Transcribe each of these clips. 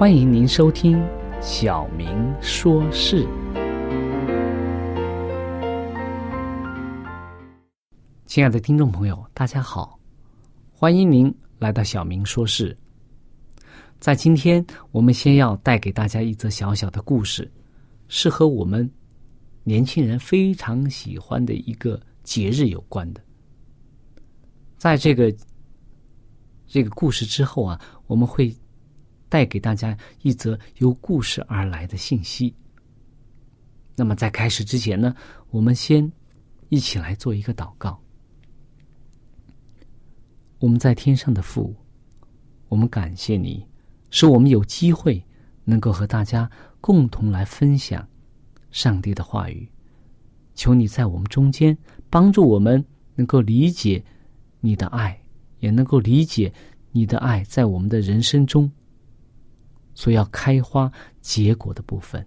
欢迎您收听《小明说事》。亲爱的听众朋友，大家好，欢迎您来到《小明说事》。在今天，我们先要带给大家一则小小的故事，是和我们年轻人非常喜欢的一个节日有关的。在这个这个故事之后啊，我们会。带给大家一则由故事而来的信息。那么，在开始之前呢，我们先一起来做一个祷告。我们在天上的父，我们感谢你，使我们有机会能够和大家共同来分享上帝的话语。求你在我们中间帮助我们，能够理解你的爱，也能够理解你的爱在我们的人生中。所要开花结果的部分，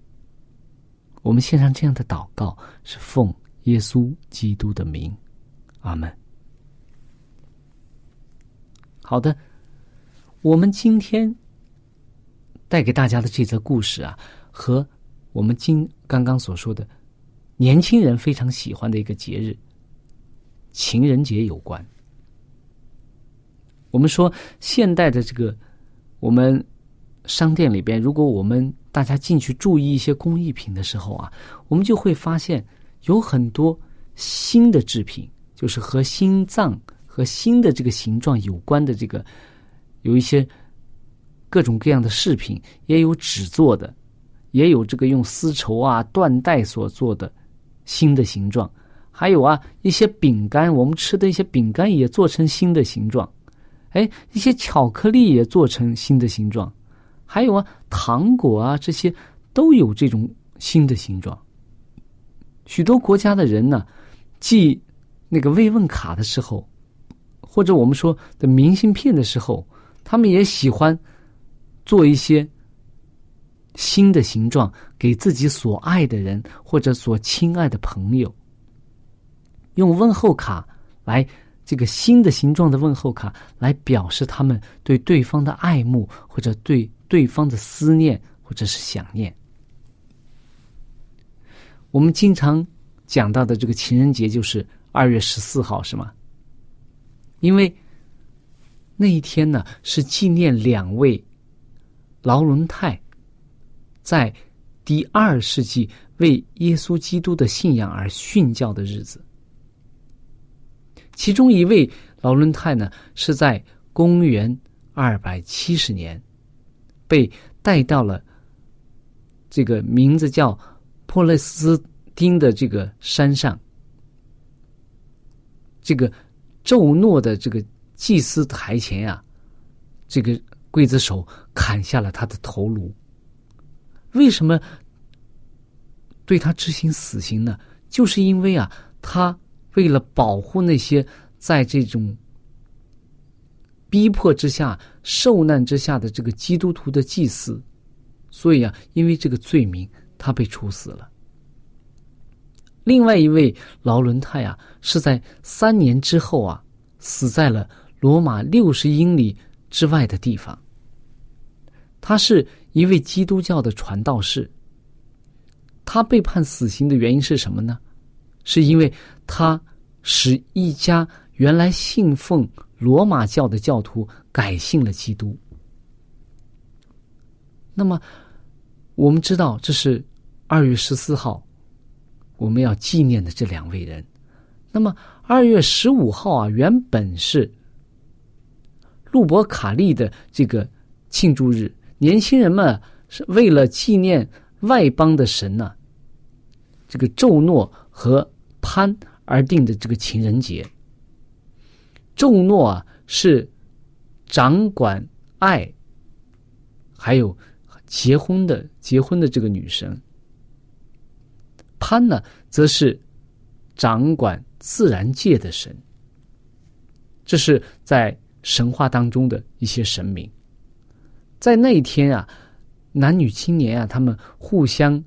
我们献上这样的祷告，是奉耶稣基督的名，阿门。好的，我们今天带给大家的这则故事啊，和我们今刚刚所说的年轻人非常喜欢的一个节日——情人节有关。我们说，现代的这个我们。商店里边，如果我们大家进去注意一些工艺品的时候啊，我们就会发现有很多新的制品，就是和心脏和心的这个形状有关的这个，有一些各种各样的饰品，也有纸做的，也有这个用丝绸啊、缎带所做的新的形状，还有啊一些饼干，我们吃的一些饼干也做成新的形状，哎，一些巧克力也做成新的形状。还有啊，糖果啊，这些都有这种新的形状。许多国家的人呢，寄那个慰问卡的时候，或者我们说的明信片的时候，他们也喜欢做一些新的形状给自己所爱的人或者所亲爱的朋友，用问候卡来这个新的形状的问候卡来表示他们对对方的爱慕或者对。对方的思念或者是想念，我们经常讲到的这个情人节就是二月十四号，是吗？因为那一天呢是纪念两位劳伦泰在第二世纪为耶稣基督的信仰而殉教的日子。其中一位劳伦泰呢是在公元二百七十年。被带到了这个名字叫珀勒斯丁的这个山上。这个咒诺的这个祭司台前呀，这个刽子手砍下了他的头颅。为什么对他执行死刑呢？就是因为啊，他为了保护那些在这种逼迫之下、受难之下的这个基督徒的祭司，所以啊，因为这个罪名，他被处死了。另外一位劳伦泰啊，是在三年之后啊，死在了罗马六十英里之外的地方。他是一位基督教的传道士。他被判死刑的原因是什么呢？是因为他使一家原来信奉罗马教的教徒改信了基督。那么，我们知道这是二月十四号。我们要纪念的这两位人，那么二月十五号啊，原本是路伯卡利的这个庆祝日，年轻人们是为了纪念外邦的神呢，这个宙诺和潘而定的这个情人节。宙诺啊是掌管爱，还有结婚的结婚的这个女神。潘呢，则是掌管自然界的神。这是在神话当中的一些神明。在那一天啊，男女青年啊，他们互相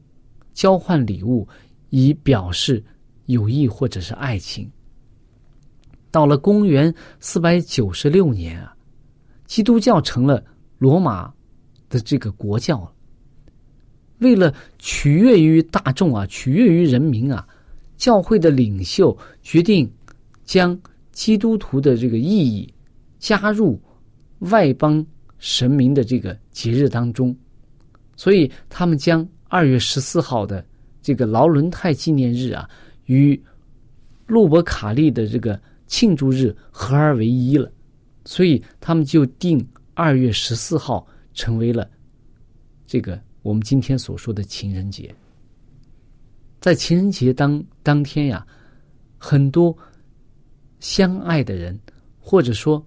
交换礼物，以表示友谊或者是爱情。到了公元四百九十六年啊，基督教成了罗马的这个国教了。为了取悦于大众啊，取悦于人民啊，教会的领袖决定将基督徒的这个意义加入外邦神明的这个节日当中，所以他们将二月十四号的这个劳伦泰纪念日啊，与路伯卡利的这个庆祝日合而为一了，所以他们就定二月十四号成为了这个。我们今天所说的情人节，在情人节当当天呀，很多相爱的人，或者说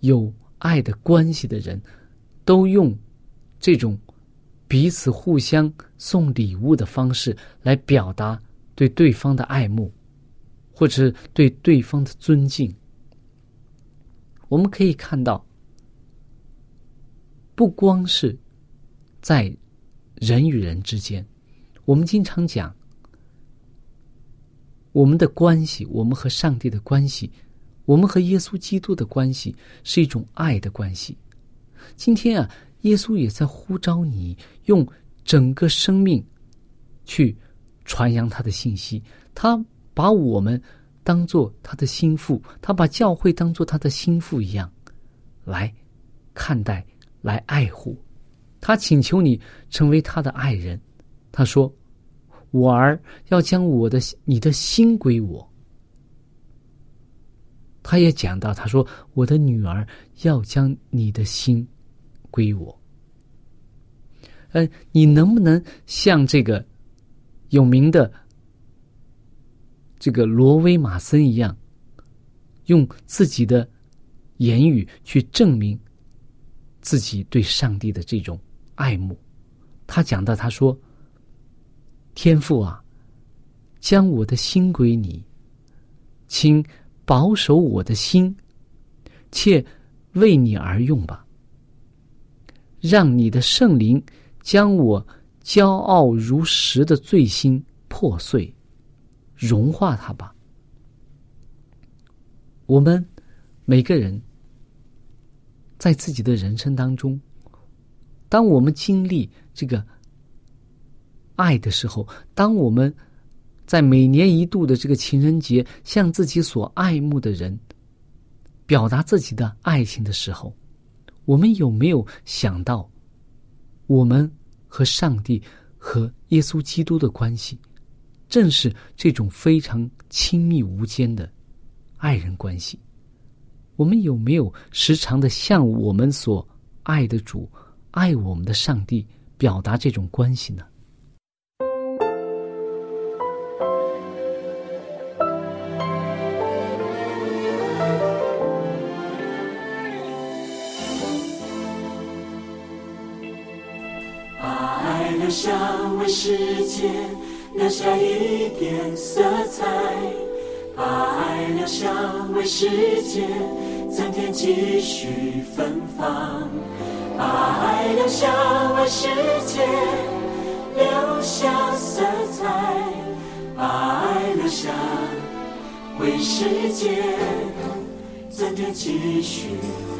有爱的关系的人，都用这种彼此互相送礼物的方式来表达对对方的爱慕，或者是对对方的尊敬。我们可以看到，不光是在。人与人之间，我们经常讲，我们的关系，我们和上帝的关系，我们和耶稣基督的关系，是一种爱的关系。今天啊，耶稣也在呼召你，用整个生命去传扬他的信息。他把我们当做他的心腹，他把教会当做他的心腹一样来看待，来爱护。他请求你成为他的爱人，他说：“我儿要将我的你的心归我。”他也讲到，他说：“我的女儿要将你的心归我。”嗯，你能不能像这个有名的这个罗威马森一样，用自己的言语去证明自己对上帝的这种？爱慕，他讲到，他说：“天父啊，将我的心归你，请保守我的心，且为你而用吧。让你的圣灵将我骄傲如石的罪心破碎，融化它吧。我们每个人在自己的人生当中。”当我们经历这个爱的时候，当我们在每年一度的这个情人节向自己所爱慕的人表达自己的爱情的时候，我们有没有想到，我们和上帝和耶稣基督的关系，正是这种非常亲密无间的爱人关系？我们有没有时常的向我们所爱的主？爱我们的上帝表达这种关系呢？把爱留下为世界留下一点色彩，把爱留下为世界增添几许芬芳，把爱留下为世界留下色彩，把爱留下为世界增添几许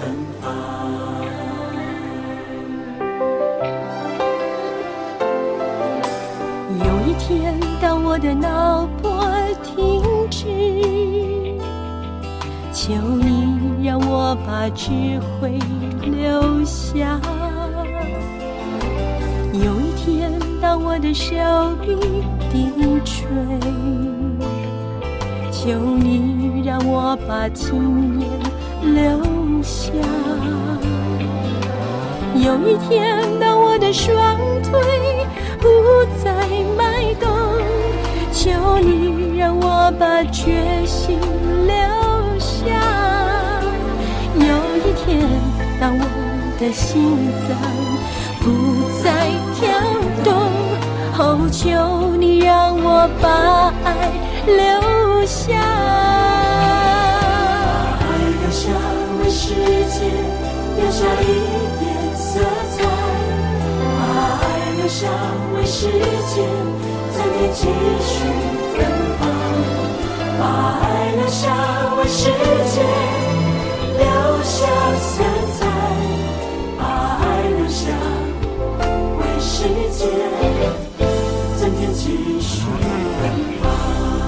芬芳。一天，当我的脑波停止，求你让我把智慧留下。有一天，当我的手臂低垂，求你让我把经验留下。有一天，当我的双腿不再迈动，求你让我把决心留下。有一天，当我的心脏不再跳动，哦，求你让我把爱留下。爱留下为世界留下一点色彩，留下为世界增添几许芬芳，把爱留下为世界留下色彩，把爱留下为世界增添几许芬芳。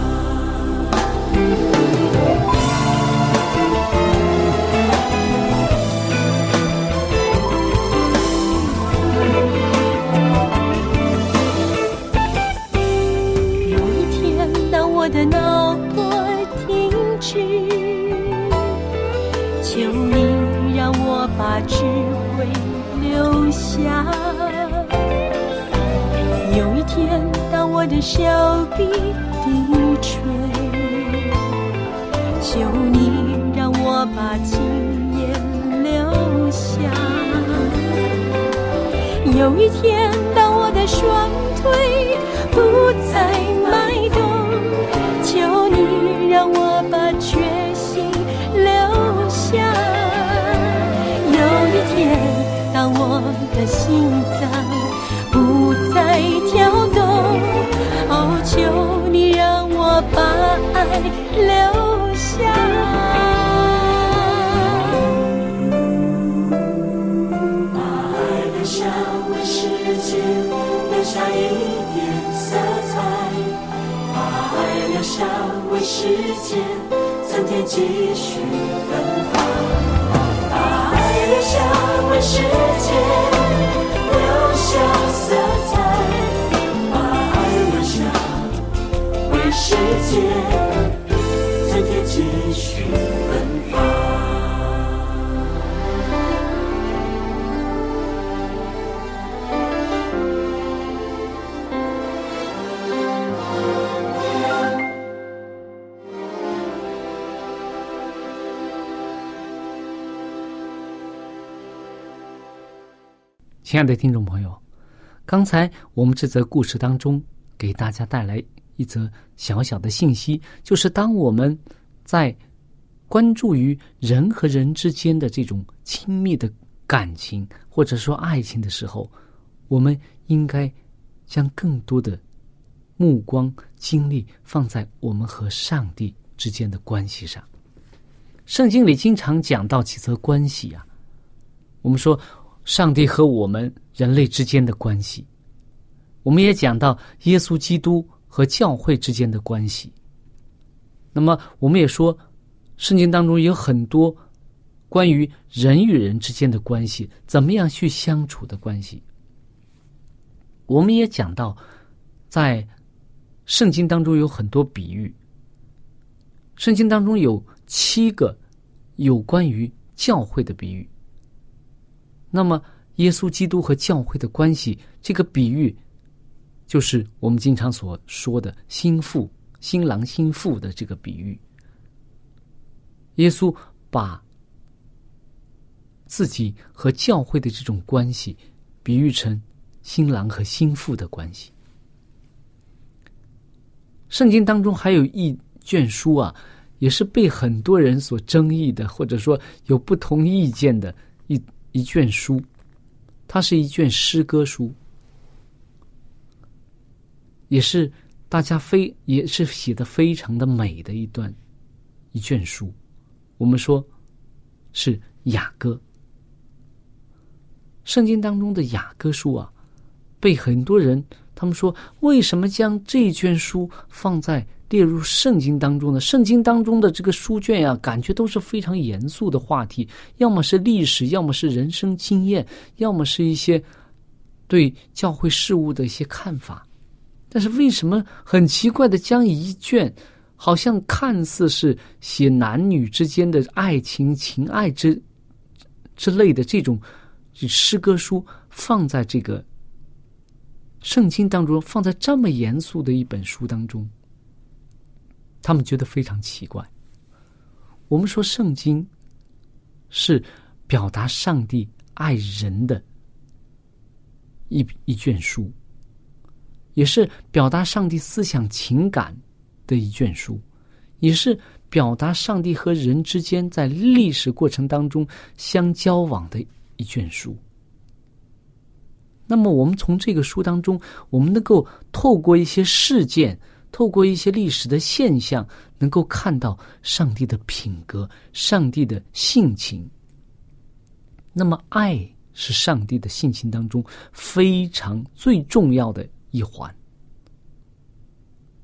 把智慧留下。有一天，当我的手臂低垂，求你让我把经验留下。有一天，当我的双腿不再迈动，求你让我我的心脏不再跳动，哦，求你让我把爱留下。把爱留下为世界留下一点色彩，把爱留下为世界增添几许芬芳，把爱留下为世亲爱的听众朋友，刚才我们这则故事当中给大家带来一则小小的信息，就是当我们在关注于人和人之间的这种亲密的感情或者说爱情的时候，我们应该将更多的目光、精力放在我们和上帝之间的关系上。圣经里经常讲到几则关系呀、我们说上帝和我们人类之间的关系，我们也讲到耶稣基督和教会之间的关系。那么，我们也说，圣经当中有很多关于人与人之间的关系，怎么样去相处的关系。我们也讲到，在圣经当中有很多比喻，圣经当中有七个有关于教会的比喻。那么耶稣基督和教会的关系，这个比喻就是我们经常所说的新妇、新郎、新妇的这个比喻。耶稣把自己和教会的这种关系比喻成新郎和新妇的关系。圣经当中还有一卷书啊，也是被很多人所争议的，或者说有不同意见的一一卷书，它是一卷诗歌书，也是大家非也是写的非常的美的一段一卷书。我们说是雅歌。圣经当中的雅歌书啊，被很多人他们说，为什么将这卷书放在列入圣经当中呢？圣经当中的这个书卷呀，感觉都是非常严肃的话题，要么是历史，要么是人生经验，要么是一些对教会事物的一些看法。但是为什么很奇怪的将一卷？好像看似是写男女之间的爱情、情爱之之类的这种诗歌书，放在这个圣经当中，放在这么严肃的一本书当中，他们觉得非常奇怪。我们说圣经是表达上帝爱人的一一卷书，也是表达上帝思想情感。的一卷书，也是表达上帝和人之间在历史过程当中相交往的一卷书。那么，我们从这个书当中，我们能够透过一些事件，透过一些历史的现象，能够看到上帝的品格、上帝的性情。那么，爱是上帝的性情当中非常最重要的一环。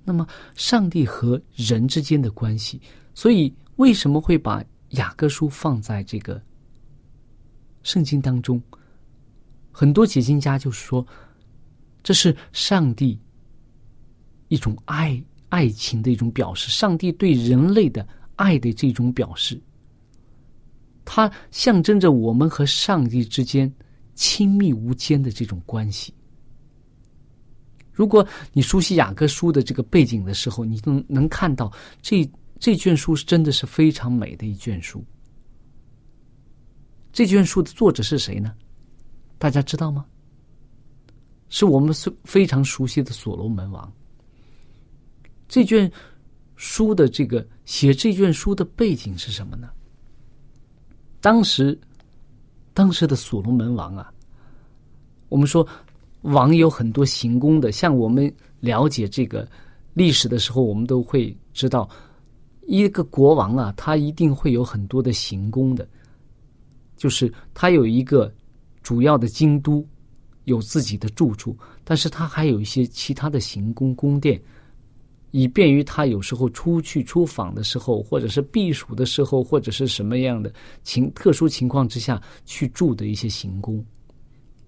那么，上帝和人之间的关系，所以为什么会把雅各书放在这个圣经当中？很多解经家就说，这是上帝一种爱爱情的一种表示，上帝对人类的爱的这种表示，它象征着我们和上帝之间亲密无间的这种关系。如果你熟悉雅各书的这个背景的时候，你能能看到这这卷书是真的是非常美的一卷书。这卷书的作者是谁呢？大家知道吗？是我们非常熟悉的所罗门王。这卷书的这个写这卷书的背景是什么呢？当时，当时的所罗门王啊，我们说。王有很多行宫的，像我们了解这个历史的时候，我们都会知道，一个国王啊，他一定会有很多的行宫的，就是他有一个主要的京都，有自己的住处，但是他还有一些其他的行宫宫殿，以便于他有时候出去出访的时候，或者是避暑的时候，或者是什么样的情特殊情况之下去住的一些行宫。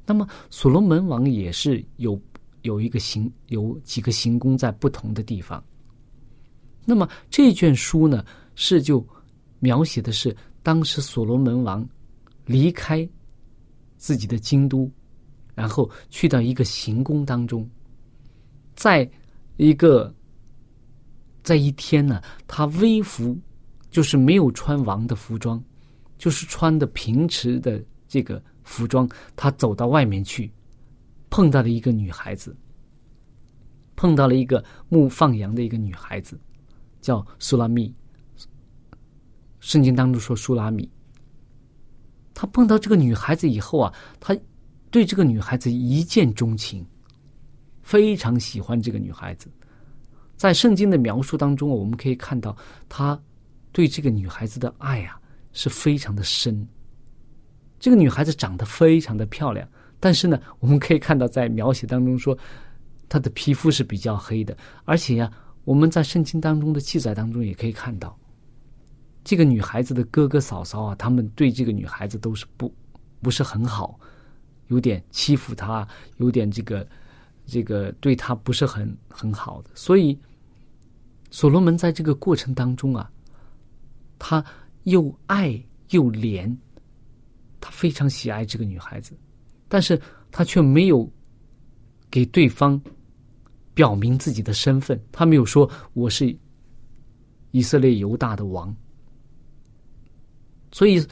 那么，所罗门王也是有有一个行有几个行宫在不同的地方。那么这卷书呢，是就描写的是当时所罗门王离开自己的京都，然后去到一个行宫当中，在一个在一天呢，他微服就是没有穿王的服装，就是穿的平时的这个。服装，他走到外面去，碰到了一个女孩子，碰到了一个牧放羊的一个女孩子，叫苏拉密。圣经当中说苏拉密。他碰到这个女孩子以后啊，他对这个女孩子一见钟情，非常喜欢这个女孩子。在圣经的描述当中，我们可以看到他对这个女孩子的爱啊是非常的深。这个女孩子长得非常的漂亮，但是呢，我们可以看到在描写当中说，她的皮肤是比较黑的，而且呀，我们在圣经当中的记载当中也可以看到，这个女孩子的哥哥嫂嫂啊，他们对这个女孩子都是不不是很好，有点欺负她，有点这个这个对她不是很很好的，所以所罗门在这个过程当中啊，他又爱又怜。他非常喜爱这个女孩子，但是他却没有给对方表明自己的身份，他没有说我是以色列犹大的王。所以，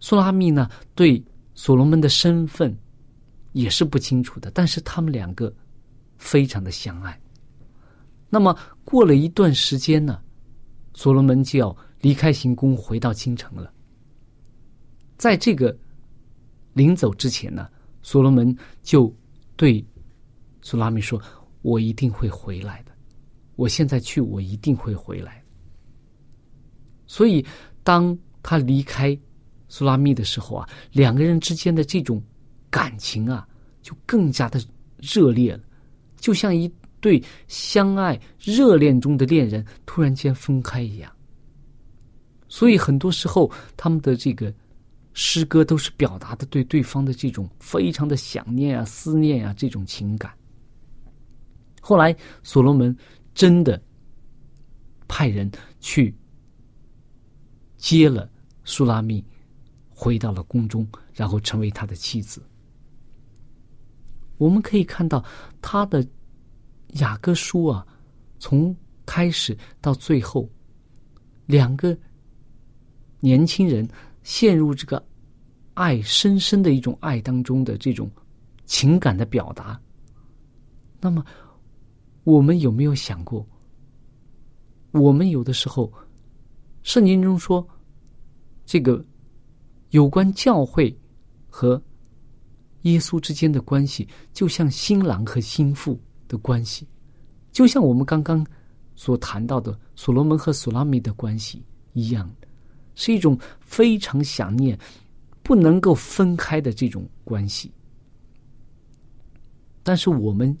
苏拉密呢对所罗门的身份也是不清楚的，但是他们两个非常的相爱。那么过了一段时间呢，所罗门就要离开行宫，回到京城了。在这个临走之前呢，所罗门就对苏拉密说：“我一定会回来的，我现在去，我一定会回来。”所以，当他离开苏拉密的时候啊，两个人之间的这种感情啊，就更加的热烈了，就像一对相爱热恋中的恋人突然间分开一样。所以，很多时候他们的这个。诗歌都是表达的对对方的这种非常的想念啊、思念啊这种情感。后来，所罗门真的派人去接了苏拉密，回到了宫中，然后成为他的妻子。我们可以看到他的雅各书啊，从开始到最后，两个年轻人陷入这个。爱深深的一种爱当中的这种情感的表达，那么我们有没有想过？我们有的时候，圣经中说，这个有关教会和耶稣之间的关系，就像新郎和新妇的关系，就像我们刚刚所谈到的所罗门和索拉米的关系一样，是一种非常想念。不能够分开的这种关系，但是我们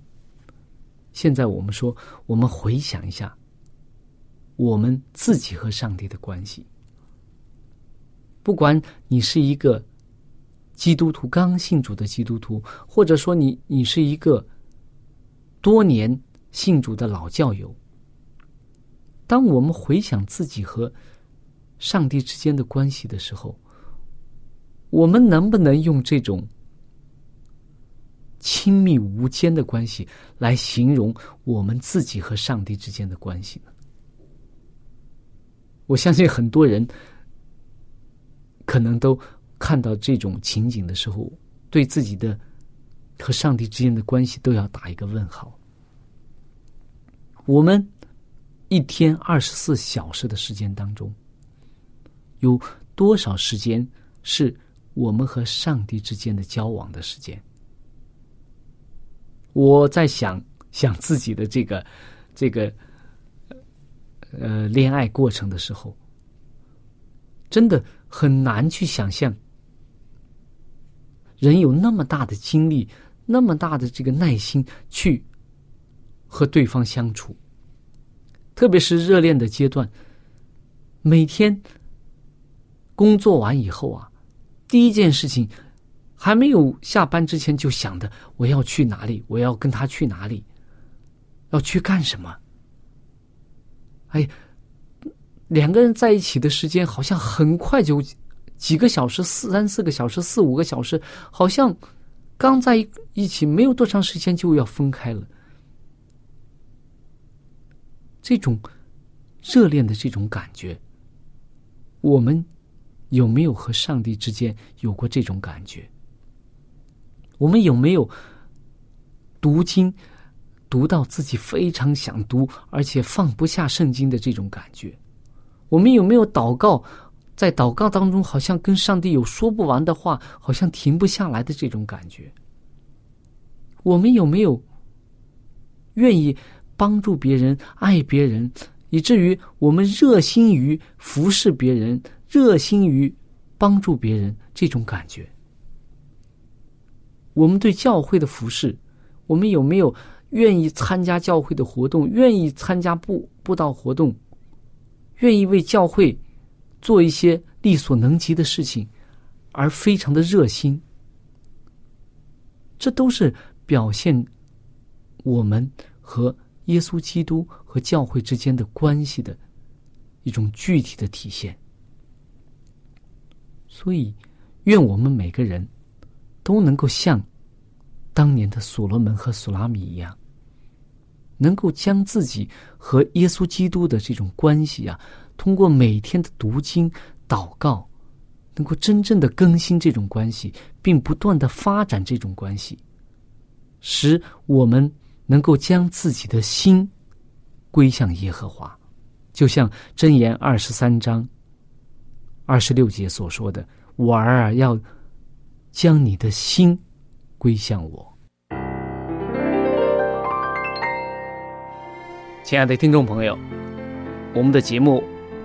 现在我们说，我们回想一下，我们自己和上帝的关系。不管你是一个基督徒，刚信主的基督徒，或者说你你是一个多年信主的老教友，当我们回想自己和上帝之间的关系的时候，我们能不能用这种亲密无间的关系来形容我们自己和上帝之间的关系呢？我相信很多人可能都看到这种情景的时候，对自己的和上帝之间的关系都要打一个问号。我们一天二十四小时的时间当中，有多少时间是？我们和上帝之间的交往的时间，我在想想自己的这个这个呃恋爱过程的时候，真的很难去想象，人有那么大的精力，那么大的这个耐心去和对方相处，特别是热恋的阶段，每天工作完以后啊。第一件事情，还没有下班之前就想着，我要去哪里？我要跟他去哪里？要去干什么？哎，两个人在一起的时间好像很快就几个小时，四三四个小时，四五个小时，好像刚在一起没有多长时间就要分开了。这种热恋的这种感觉，我们。有没有和上帝之间有过这种感觉？我们有没有读经读到自己非常想读，而且放不下圣经的这种感觉？我们有没有祷告，在祷告当中好像跟上帝有说不完的话，好像停不下来的这种感觉？我们有没有愿意帮助别人、爱别人，以至于我们热心于服侍别人？热心于帮助别人这种感觉，我们对教会的服侍，我们有没有愿意参加教会的活动，愿意参加布布道活动，愿意为教会做一些力所能及的事情，而非常的热心？这都是表现我们和耶稣基督和教会之间的关系的一种具体的体现。所以，愿我们每个人都能够像当年的所罗门和苏拉米一样，能够将自己和耶稣基督的这种关系啊，通过每天的读经、祷告，能够真正的更新这种关系，并不断的发展这种关系，使我们能够将自己的心归向耶和华，就像箴言二十三章二十六节所说的：“我儿，要将你的心归向我。”亲爱的听众朋友，我们的节目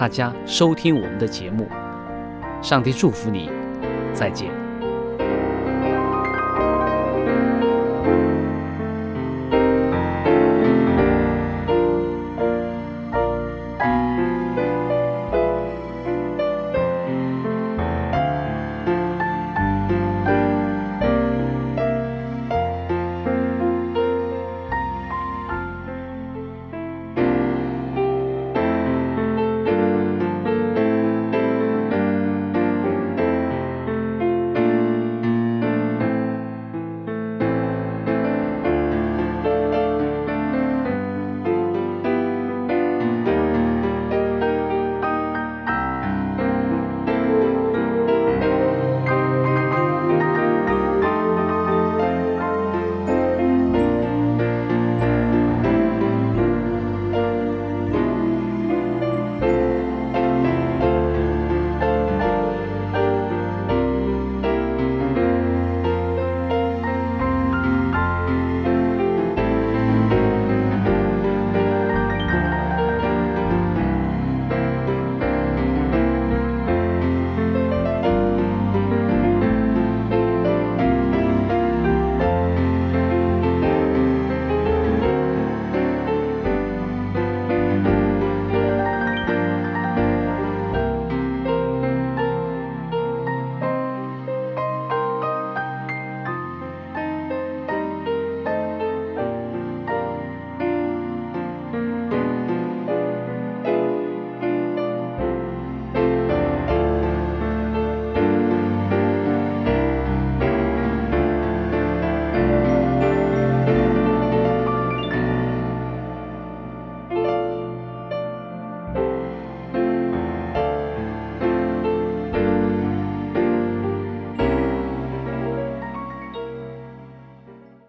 大家收听我们的节目，上帝祝福你，再见。